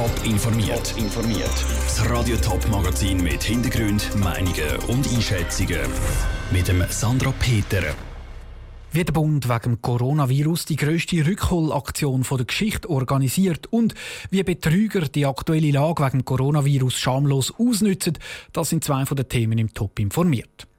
Top informiert. informiert. Das Radio Top Magazin mit Hintergrund, Meinungen und Einschätzungen mit dem Sandra Peter. Wie der Bund wegen dem Coronavirus die grösste Rückholaktion der Geschichte organisiert und wie Betrüger die aktuelle Lage wegen dem Coronavirus schamlos ausnützen, das sind zwei von den Themen im Top informiert.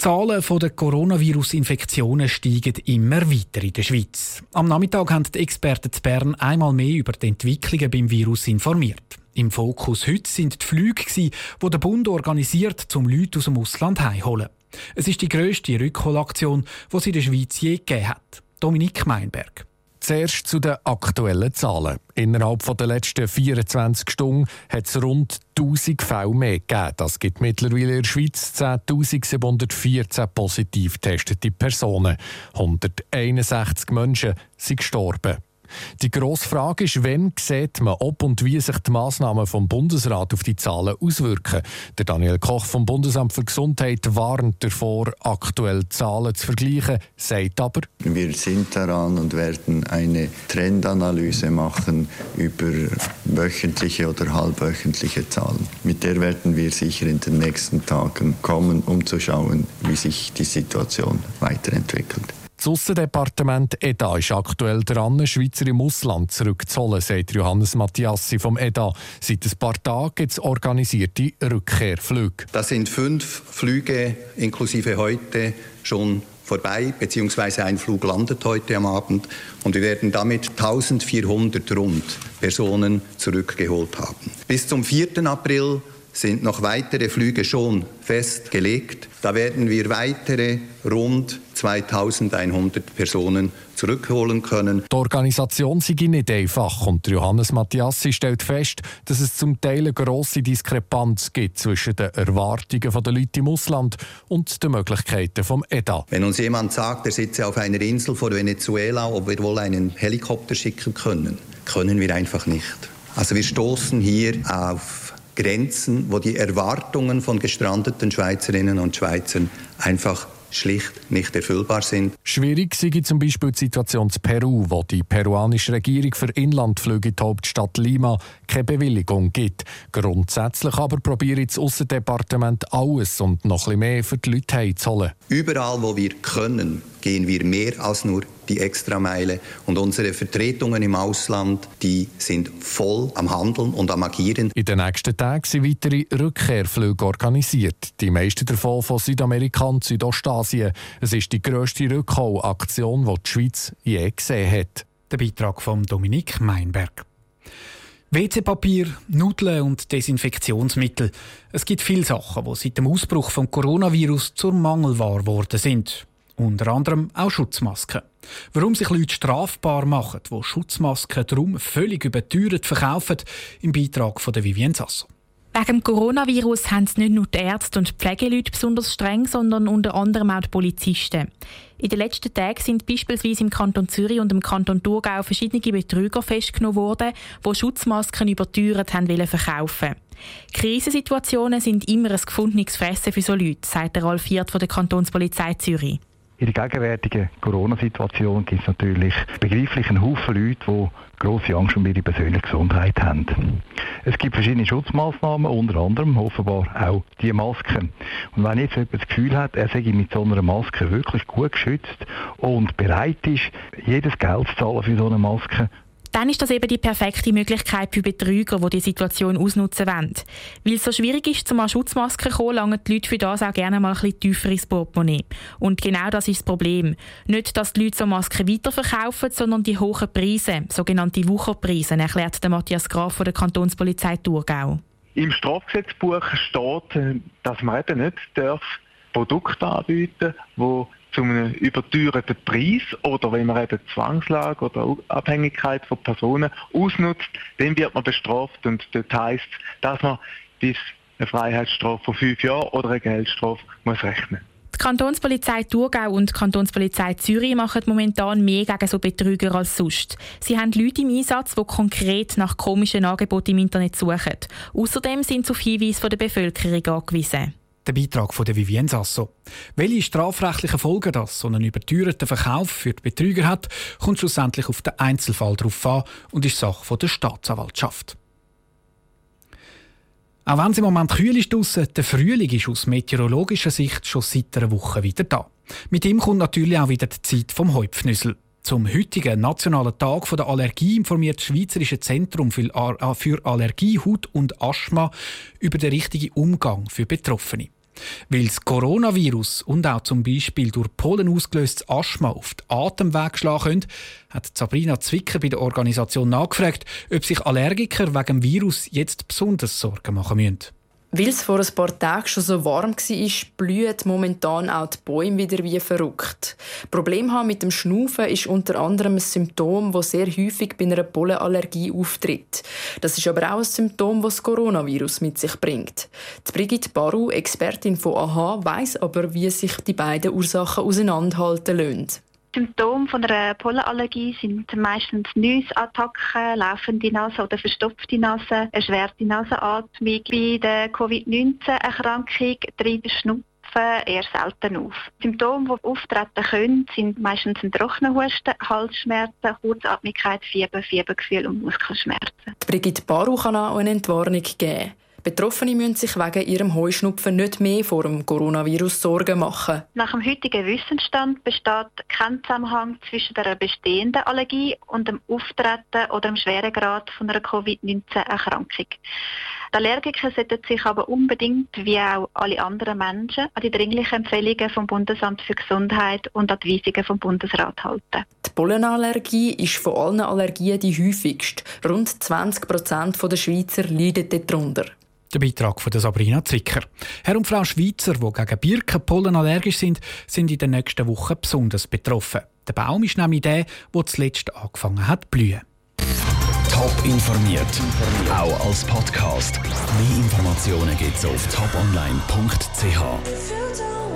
Die Zahlen der Coronavirus-Infektionen steigen immer weiter in der Schweiz. Am Nachmittag haben die Experten zu Bern einmal mehr über die Entwicklungen beim Virus informiert. Im Fokus heute sind die Flüge, die der Bund organisiert, um Leute aus dem Ausland heimholen. Es ist die grösste Rückholaktion, die es in der Schweiz je gegeben hat. Dominik Meinberg. Zuerst zu den aktuellen Zahlen. Innerhalb der letzten 24 Stunden hat es rund 1000 Fälle mehr gegeben. Das gibt mittlerweile in der Schweiz 10.714 positiv getestete Personen. 161 Menschen sind gestorben. Die grosse Frage ist, wann sieht man, ob und wie sich die Massnahmen vom Bundesrat auf die Zahlen auswirken. Der Daniel Koch vom Bundesamt für Gesundheit warnt davor, aktuelle Zahlen zu vergleichen, sagt aber, wir sind daran und werden eine Trendanalyse machen über wöchentliche oder halbwöchentliche Zahlen. Mit der werden wir sicher in den nächsten Tagen kommen, um zu schauen, wie sich die Situation weiterentwickelt. Das Aussendepartement EDA ist aktuell dran, Schweizer im Ausland zurückzuholen, sagt Johannes Mattiassi vom EDA. Seit ein paar Tagen gibt es organisierte Rückkehrflüge. Das sind fünf Flüge inklusive heute schon vorbei, beziehungsweise ein Flug landet heute am Abend und wir werden damit 1400 rund Personen zurückgeholt haben. Bis zum 4. April sind noch weitere Flüge schon festgelegt. Da werden wir weitere rund 2100 Personen zurückholen können. Die Organisation sei nicht einfach und Johannes Mattiassi stellt fest, dass es zum Teil eine grosse Diskrepanz gibt zwischen den Erwartungen der Leute im Ausland und den Möglichkeiten vom EDA. Wenn uns jemand sagt, er sitze auf einer Insel vor Venezuela, ob wir wohl einen Helikopter schicken können, können wir einfach nicht. Also wir stoßen hier auf Grenzen, wo die Erwartungen von gestrandeten Schweizerinnen und Schweizern einfach schlicht nicht erfüllbar sind. Schwierig sei zum Beispiel die Situation in Peru, wo die peruanische Regierung für Inlandflüge in die Hauptstadt Lima keine Bewilligung gibt. Grundsätzlich aber probiert das Aussendepartement alles und noch ein bisschen mehr für die Leute heimzuholen. Überall, wo wir können, gehen wir mehr als nur die Extrameile. Und unsere Vertretungen im Ausland, die sind voll am Handeln und am Agieren. In den nächsten Tagen sind weitere Rückkehrflüge organisiert. Die meisten davon von Südamerika und Südostasien. Es ist die grösste Rückholaktion, die die Schweiz je gesehen hat. Der Beitrag von Dominik Meinberg. WC-Papier, Nudeln und Desinfektionsmittel. Es gibt viele Sachen, die seit dem Ausbruch vom Coronavirus zur Mangelware geworden sind. Unter anderem auch Schutzmasken. Warum sich Leute strafbar machen, die Schutzmasken darum völlig überteuert verkaufen, im Beitrag von der Vivienne Sasso. Wegen dem Coronavirus haben es nicht nur die Ärzte und Pflegeleute besonders streng, sondern unter anderem auch die Polizisten. In den letzten Tagen sind beispielsweise im Kanton Zürich und im Kanton Thurgau verschiedene Betrüger festgenommen worden, die Schutzmasken überteuert haben wollen verkaufen. Krisensituationen sind immer ein gefundenes Fressen für so Leute, sagt der Ralf Viert von der Kantonspolizei Zürich. In der gegenwärtigen Corona-Situation gibt es natürlich begreiflich einen Haufen Leute, die grosse Angst um ihre persönliche Gesundheit haben. Es gibt verschiedene Schutzmaßnahmen, unter anderem offenbar auch die Masken. Und wenn jetzt jemand das Gefühl hat, er sei mit so einer Maske wirklich gut geschützt und bereit ist, jedes Geld zu zahlen für so eine Maske, dann ist das eben die perfekte Möglichkeit für Betrüger, die die Situation ausnutzen wollen. Weil es so schwierig ist, zum Schutzmasken zu kommen, langen die Leute für das auch gerne mal ein bisschen tiefer ins Portemonnaie. Und genau das ist das Problem. Nicht, dass die Leute so Masken weiterverkaufen, sondern die hohen Preise, sogenannte Wucherpreise, erklärt der Matthias Graf von der Kantonspolizei Thurgau. Im Strafgesetzbuch steht, äh, dass man eben nicht darf Produkte anbieten darf, zu einem überteuerten Preis oder wenn man eben Zwangslage oder Abhängigkeit von Personen ausnutzt, dann wird man bestraft und das heisst, dass man bis eine Freiheitsstrafe von fünf Jahren oder eine Geldstrafe muss rechnen. Die Kantonspolizei Thurgau und die Kantonspolizei Zürich machen momentan mehr gegen so Betrüger als sonst. Sie haben Leute im Einsatz, die konkret nach komischen Angeboten im Internet suchen. Außerdem sind sie auf Hinweise der Bevölkerung angewiesen. Der Beitrag von der Vivien Sasso. Welche strafrechtlichen Folgen das so einen überteuerten Verkauf für die Betrüger hat, kommt schlussendlich auf den Einzelfall darauf an und ist Sache der Staatsanwaltschaft. Auch wenn es im Moment kühl ist draussen, der Frühling ist aus meteorologischer Sicht schon seit einer Woche wieder da. Mit ihm kommt natürlich auch wieder die Zeit vom Heupfnüssel. Zum heutigen Nationalen Tag der Allergie informiert das Schweizerische Zentrum für Allergie, Haut und Asthma über den richtigen Umgang für Betroffene. Weil das Coronavirus und auch zum Beispiel durch Pollen ausgelöstes Asthma auf den Atemweg schlagen können, hat Sabrina Zwicker bei der Organisation nachgefragt, ob sich Allergiker wegen dem Virus jetzt besonders Sorgen machen müssen. Weil es vor ein paar Tagen schon so warm war, blühen momentan auch die Bäume wieder wie verrückt. Problem haben mit dem Schnaufen ist unter anderem ein Symptom, das sehr häufig bei einer Pollenallergie auftritt. Das ist aber auch ein Symptom, das das Coronavirus mit sich bringt. Die Brigitte Baru, Expertin von AHA, weiss aber, wie sich die beiden Ursachen auseinanderhalten lassen. Symptome von einer Pollenallergie sind meistens Nüsattacken, laufende Nase oder verstopfte Nase, erschwerte Nasenatmung. Bei der Covid-19-Erkrankung tritt der Schnupfen eher selten auf. Symptome, die auftreten können, sind meistens ein trockener Husten, Halsschmerzen, Kurzatmigkeit, Fieber, Fiebergefühl und Muskelschmerzen. Brigitte Baru kann auch eine Entwarnung geben. Betroffene müssen sich wegen ihrem Heuschnupfen nicht mehr vor dem Coronavirus Sorgen machen. Nach dem heutigen Wissensstand besteht kein Zusammenhang zwischen der bestehenden Allergie und dem Auftreten oder dem Schweregrad von einer Covid-19-Erkrankung. Die Allergiker sollten sich aber unbedingt, wie auch alle anderen Menschen, an die dringlichen Empfehlungen vom Bundesamt für Gesundheit und an die Weisungen vom Bundesrat halten. Die Pollenallergie ist von allen Allergien die häufigste. Rund 20 Prozent der Schweizer leiden darunter. Der Beitrag von Sabrina Zwicker. Herr und Frau Schweizer, die gegen Birkenpollen allergisch sind, sind in den nächsten Wochen besonders betroffen. Der Baum ist nämlich der, der zuletzt angefangen hat zu blühen. Top informiert, auch als Podcast. Mehr Informationen gibt es auf toponline.ch.